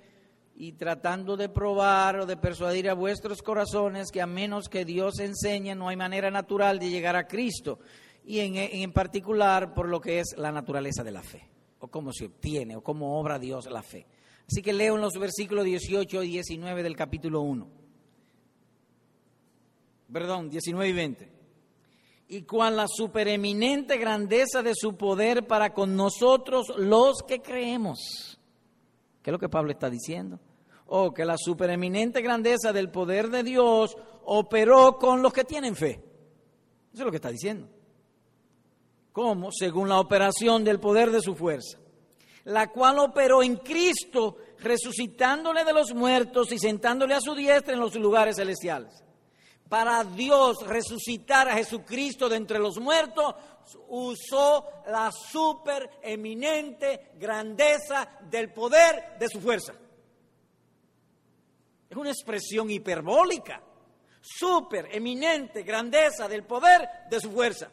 y tratando de probar o de persuadir a vuestros corazones que a menos que Dios enseñe no hay manera natural de llegar a Cristo y en, en particular por lo que es la naturaleza de la fe o cómo se obtiene o cómo obra Dios la fe. Así que leo en los versículos 18 y 19 del capítulo 1. Perdón, 19 y 20 y cuán la supereminente grandeza de su poder para con nosotros los que creemos. ¿Qué es lo que Pablo está diciendo? Oh, que la supereminente grandeza del poder de Dios operó con los que tienen fe. Eso es lo que está diciendo. ¿Cómo? Según la operación del poder de su fuerza, la cual operó en Cristo, resucitándole de los muertos y sentándole a su diestra en los lugares celestiales para Dios resucitar a Jesucristo de entre los muertos, usó la super eminente grandeza del poder de su fuerza. Es una expresión hiperbólica. Super eminente grandeza del poder de su fuerza.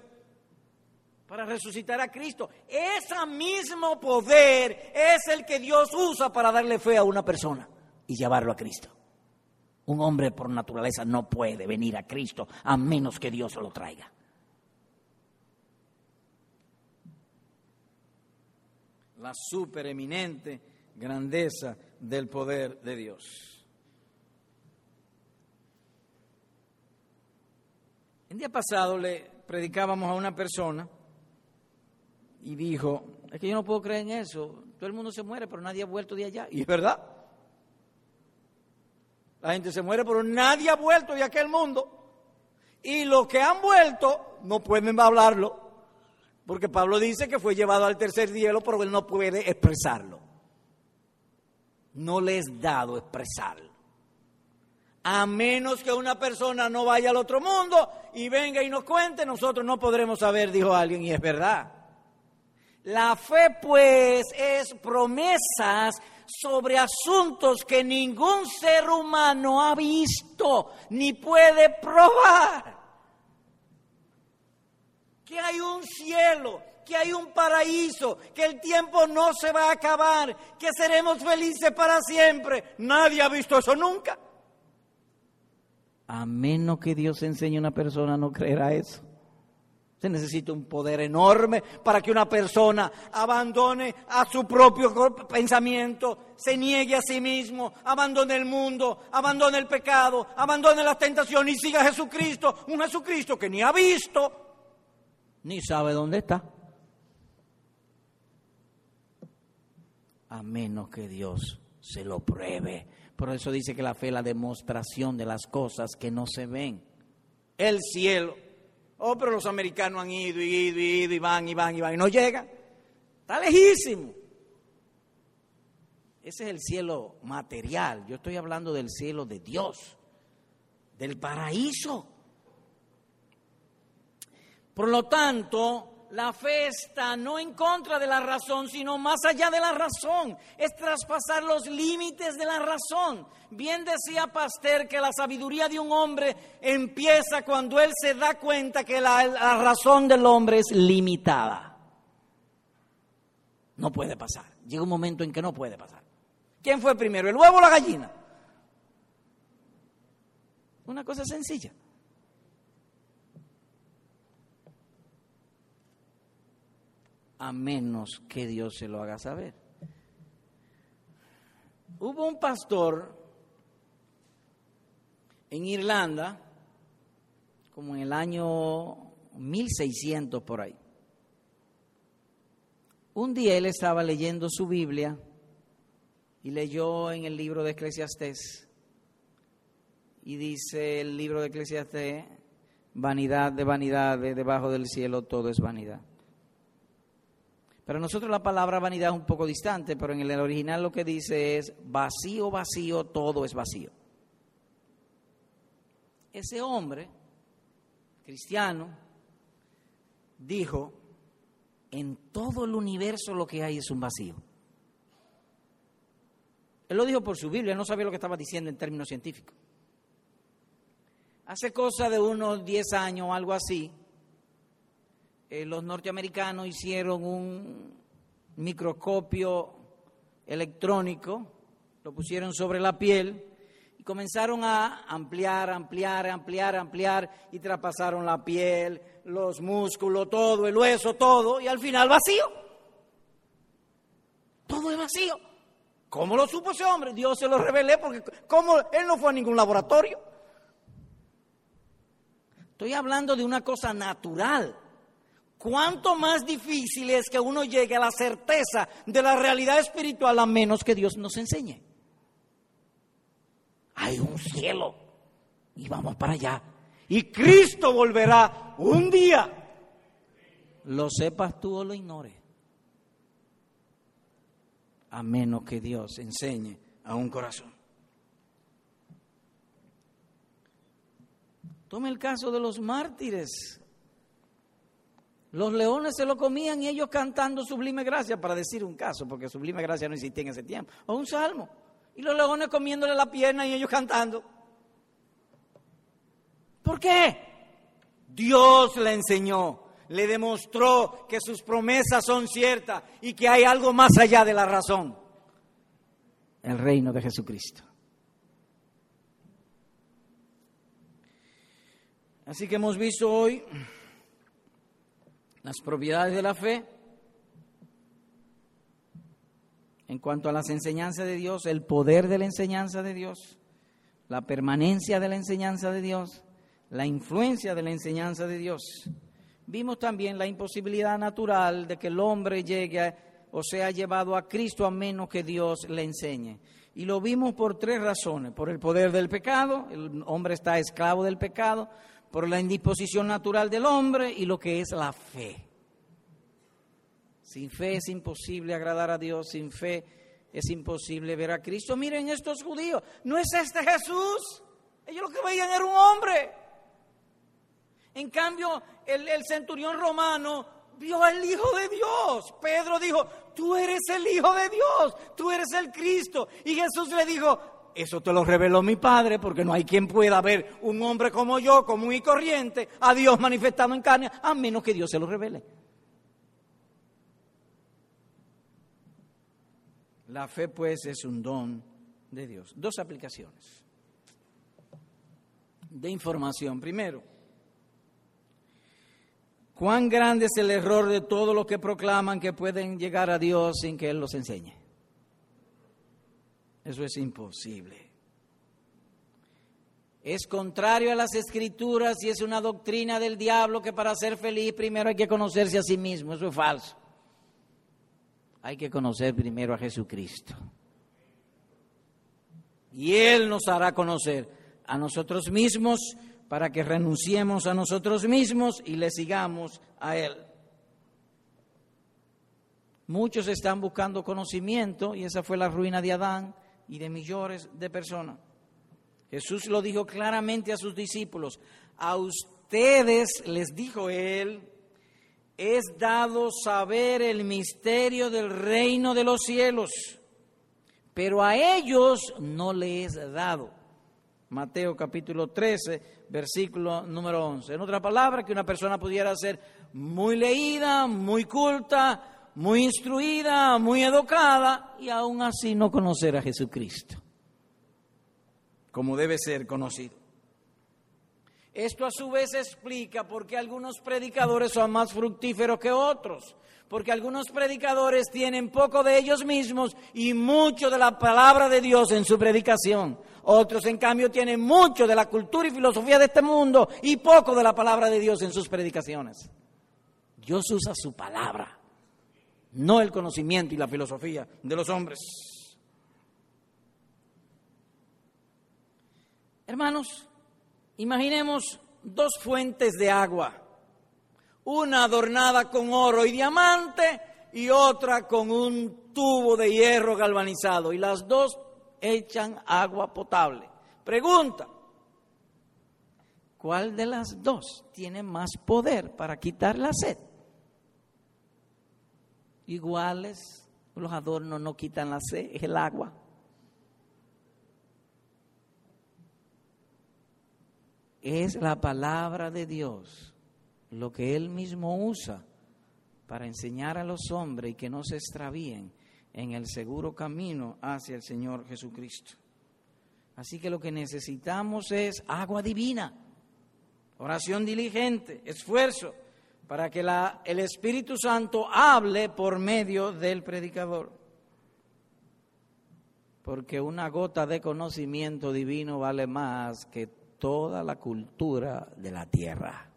Para resucitar a Cristo. Ese mismo poder es el que Dios usa para darle fe a una persona. y llevarlo a Cristo. Un hombre por naturaleza no puede venir a Cristo a menos que Dios lo traiga. La supereminente grandeza del poder de Dios. El día pasado le predicábamos a una persona y dijo, es que yo no puedo creer en eso, todo el mundo se muere, pero nadie ha vuelto de allá. Y es verdad. La gente se muere, pero nadie ha vuelto de aquel mundo. Y los que han vuelto no pueden hablarlo, porque Pablo dice que fue llevado al tercer cielo, pero él no puede expresarlo. No le es dado expresarlo. A menos que una persona no vaya al otro mundo y venga y nos cuente, nosotros no podremos saber, dijo alguien, y es verdad. La fe, pues, es promesas sobre asuntos que ningún ser humano ha visto ni puede probar. Que hay un cielo, que hay un paraíso, que el tiempo no se va a acabar, que seremos felices para siempre. Nadie ha visto eso nunca. A menos que Dios enseñe a una persona, no creerá eso. Se necesita un poder enorme para que una persona abandone a su propio pensamiento, se niegue a sí mismo, abandone el mundo, abandone el pecado, abandone las tentaciones y siga a Jesucristo, un Jesucristo que ni ha visto, ni sabe dónde está. A menos que Dios se lo pruebe. Por eso dice que la fe es la demostración de las cosas que no se ven. El cielo Oh, pero los americanos han ido y ido y ido y van y van y van y no llegan. Está lejísimo. Ese es el cielo material. Yo estoy hablando del cielo de Dios, del paraíso. Por lo tanto, la fe no en contra de la razón, sino más allá de la razón. Es traspasar los límites de la razón. Bien decía Pasteur que la sabiduría de un hombre empieza cuando él se da cuenta que la, la razón del hombre es limitada. No puede pasar. Llega un momento en que no puede pasar. ¿Quién fue primero, el huevo o la gallina? Una cosa sencilla. A menos que Dios se lo haga saber. Hubo un pastor en Irlanda, como en el año 1600 por ahí. Un día él estaba leyendo su Biblia y leyó en el libro de Eclesiastés y dice el libro de Eclesiastés, vanidad de vanidad, debajo del cielo todo es vanidad. Para nosotros la palabra vanidad es un poco distante, pero en el original lo que dice es vacío, vacío, todo es vacío. Ese hombre, cristiano, dijo, en todo el universo lo que hay es un vacío. Él lo dijo por su Biblia, no sabía lo que estaba diciendo en términos científicos. Hace cosa de unos 10 años o algo así, eh, los norteamericanos hicieron un microscopio electrónico, lo pusieron sobre la piel y comenzaron a ampliar, ampliar, ampliar, ampliar y traspasaron la piel, los músculos, todo, el hueso, todo y al final vacío. Todo es vacío. ¿Cómo lo supo ese hombre? Dios se lo revelé porque ¿cómo? él no fue a ningún laboratorio. Estoy hablando de una cosa natural cuánto más difícil es que uno llegue a la certeza de la realidad espiritual a menos que Dios nos enseñe. Hay un cielo y vamos para allá. Y Cristo volverá un día. Lo sepas tú o lo ignores. A menos que Dios enseñe a un corazón. Tome el caso de los mártires los leones se lo comían y ellos cantando sublime gracia, para decir un caso, porque sublime gracia no existía en ese tiempo, o un salmo. Y los leones comiéndole la pierna y ellos cantando. ¿Por qué? Dios le enseñó, le demostró que sus promesas son ciertas y que hay algo más allá de la razón. El reino de Jesucristo. Así que hemos visto hoy las propiedades de la fe en cuanto a las enseñanzas de Dios, el poder de la enseñanza de Dios, la permanencia de la enseñanza de Dios, la influencia de la enseñanza de Dios. Vimos también la imposibilidad natural de que el hombre llegue o sea llevado a Cristo a menos que Dios le enseñe. Y lo vimos por tres razones. Por el poder del pecado, el hombre está esclavo del pecado, por la indisposición natural del hombre y lo que es la fe. Sin fe es imposible agradar a Dios, sin fe es imposible ver a Cristo. Miren estos judíos, ¿no es este Jesús? Ellos lo que veían era un hombre. En cambio, el, el centurión romano vio al Hijo de Dios. Pedro dijo, tú eres el Hijo de Dios, tú eres el Cristo. Y Jesús le dijo, eso te lo reveló mi Padre, porque no hay quien pueda ver un hombre como yo, común y corriente, a Dios manifestado en carne, a menos que Dios se lo revele. La fe, pues, es un don de Dios. Dos aplicaciones de información. Primero, ¿cuán grande es el error de todos los que proclaman que pueden llegar a Dios sin que Él los enseñe? Eso es imposible. Es contrario a las escrituras y es una doctrina del diablo que para ser feliz primero hay que conocerse a sí mismo. Eso es falso hay que conocer primero a Jesucristo. Y Él nos hará conocer a nosotros mismos para que renunciemos a nosotros mismos y le sigamos a Él. Muchos están buscando conocimiento y esa fue la ruina de Adán y de millones de personas. Jesús lo dijo claramente a sus discípulos, a ustedes les dijo Él, es dado saber el misterio del reino de los cielos, pero a ellos no les es dado. Mateo capítulo 13, versículo número 11. En otra palabra, que una persona pudiera ser muy leída, muy culta, muy instruida, muy educada y aún así no conocer a Jesucristo, como debe ser conocido. Esto a su vez explica por qué algunos predicadores son más fructíferos que otros, porque algunos predicadores tienen poco de ellos mismos y mucho de la palabra de Dios en su predicación. Otros, en cambio, tienen mucho de la cultura y filosofía de este mundo y poco de la palabra de Dios en sus predicaciones. Dios usa su palabra, no el conocimiento y la filosofía de los hombres. Hermanos, Imaginemos dos fuentes de agua, una adornada con oro y diamante y otra con un tubo de hierro galvanizado y las dos echan agua potable. Pregunta, ¿cuál de las dos tiene más poder para quitar la sed? Iguales, los adornos no quitan la sed, es el agua. es la palabra de Dios, lo que Él mismo usa para enseñar a los hombres y que no se extravíen en el seguro camino hacia el Señor Jesucristo. Así que lo que necesitamos es agua divina, oración diligente, esfuerzo, para que la, el Espíritu Santo hable por medio del predicador. Porque una gota de conocimiento divino vale más que toda la cultura de la tierra.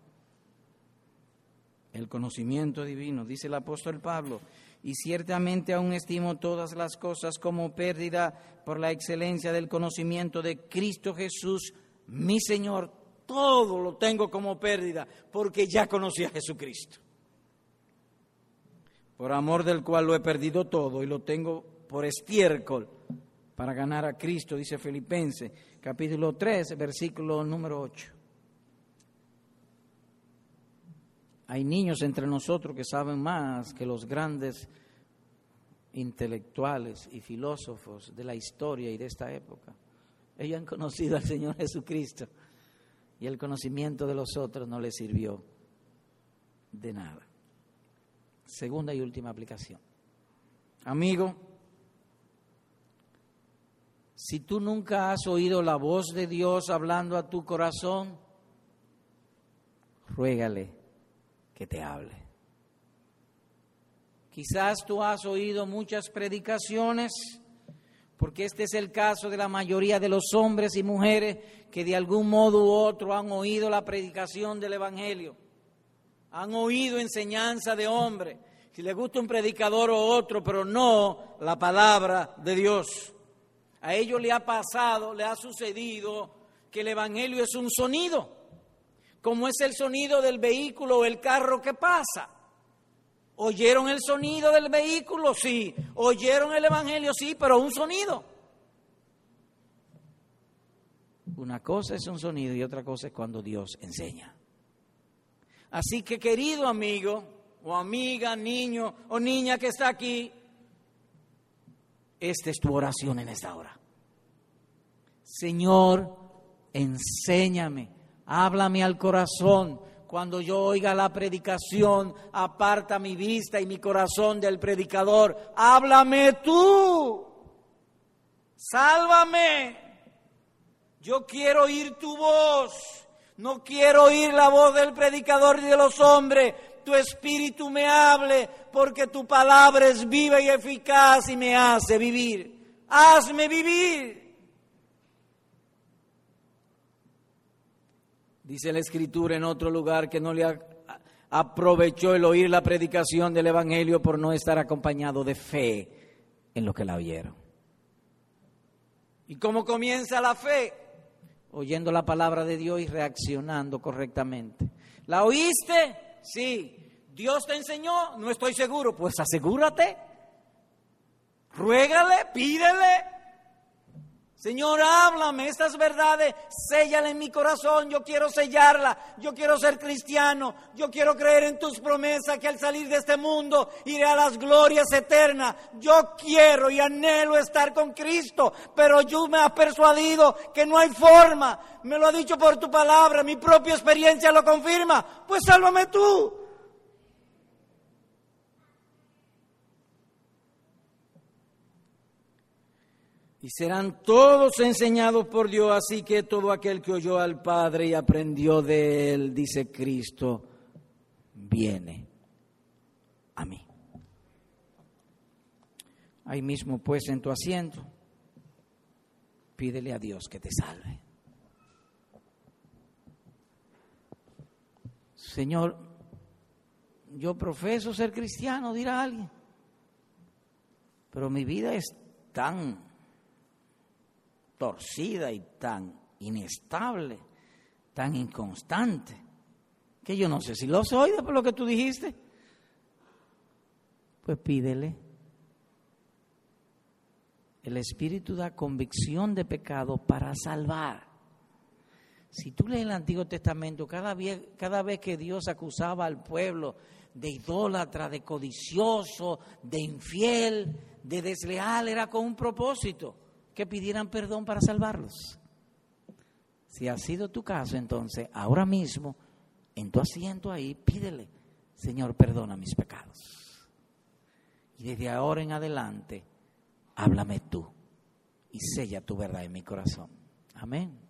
El conocimiento divino, dice el apóstol Pablo, y ciertamente aún estimo todas las cosas como pérdida por la excelencia del conocimiento de Cristo Jesús, mi Señor. Todo lo tengo como pérdida porque ya conocí a Jesucristo. Por amor del cual lo he perdido todo y lo tengo por estiércol para ganar a Cristo, dice Filipense capítulo 3, versículo número 8. Hay niños entre nosotros que saben más que los grandes intelectuales y filósofos de la historia y de esta época. Ellos han conocido al Señor Jesucristo y el conocimiento de los otros no les sirvió de nada. Segunda y última aplicación. Amigo, si tú nunca has oído la voz de Dios hablando a tu corazón, ruégale que te hable. Quizás tú has oído muchas predicaciones, porque este es el caso de la mayoría de los hombres y mujeres que de algún modo u otro han oído la predicación del Evangelio, han oído enseñanza de hombre, si le gusta un predicador o otro, pero no la palabra de Dios. A ellos le ha pasado, le ha sucedido que el Evangelio es un sonido, como es el sonido del vehículo o el carro que pasa. ¿Oyeron el sonido del vehículo? Sí. ¿Oyeron el Evangelio? Sí, pero un sonido. Una cosa es un sonido y otra cosa es cuando Dios enseña. Así que querido amigo o amiga, niño o niña que está aquí, esta es tu oración en esta hora. Señor, enséñame, háblame al corazón. Cuando yo oiga la predicación, aparta mi vista y mi corazón del predicador. Háblame tú. Sálvame. Yo quiero oír tu voz. No quiero oír la voz del predicador y de los hombres. Tu espíritu me hable porque tu palabra es viva y eficaz y me hace vivir. Hazme vivir. Dice la escritura en otro lugar que no le aprovechó el oír la predicación del Evangelio por no estar acompañado de fe en lo que la oyeron. ¿Y cómo comienza la fe? Oyendo la palabra de Dios y reaccionando correctamente. ¿La oíste? Sí. ¿Dios te enseñó? No estoy seguro. Pues asegúrate. Ruégale, pídele. Señor, háblame estas verdades, séllala en mi corazón, yo quiero sellarla, yo quiero ser cristiano, yo quiero creer en tus promesas que al salir de este mundo iré a las glorias eternas. Yo quiero y anhelo estar con Cristo, pero yo me ha persuadido que no hay forma, me lo ha dicho por tu palabra, mi propia experiencia lo confirma, pues sálvame tú. Y serán todos enseñados por Dios, así que todo aquel que oyó al Padre y aprendió de él, dice Cristo, viene a mí. Ahí mismo pues en tu asiento, pídele a Dios que te salve. Señor, yo profeso ser cristiano, dirá alguien, pero mi vida es tan torcida y tan inestable, tan inconstante, que yo no sé si lo soy por lo que tú dijiste. Pues pídele. El Espíritu da convicción de pecado para salvar. Si tú lees el Antiguo Testamento, cada vez, cada vez que Dios acusaba al pueblo de idólatra, de codicioso, de infiel, de desleal, era con un propósito que pidieran perdón para salvarlos. Si ha sido tu caso, entonces ahora mismo, en tu asiento ahí, pídele, Señor, perdona mis pecados. Y desde ahora en adelante, háblame tú y sella tu verdad en mi corazón. Amén.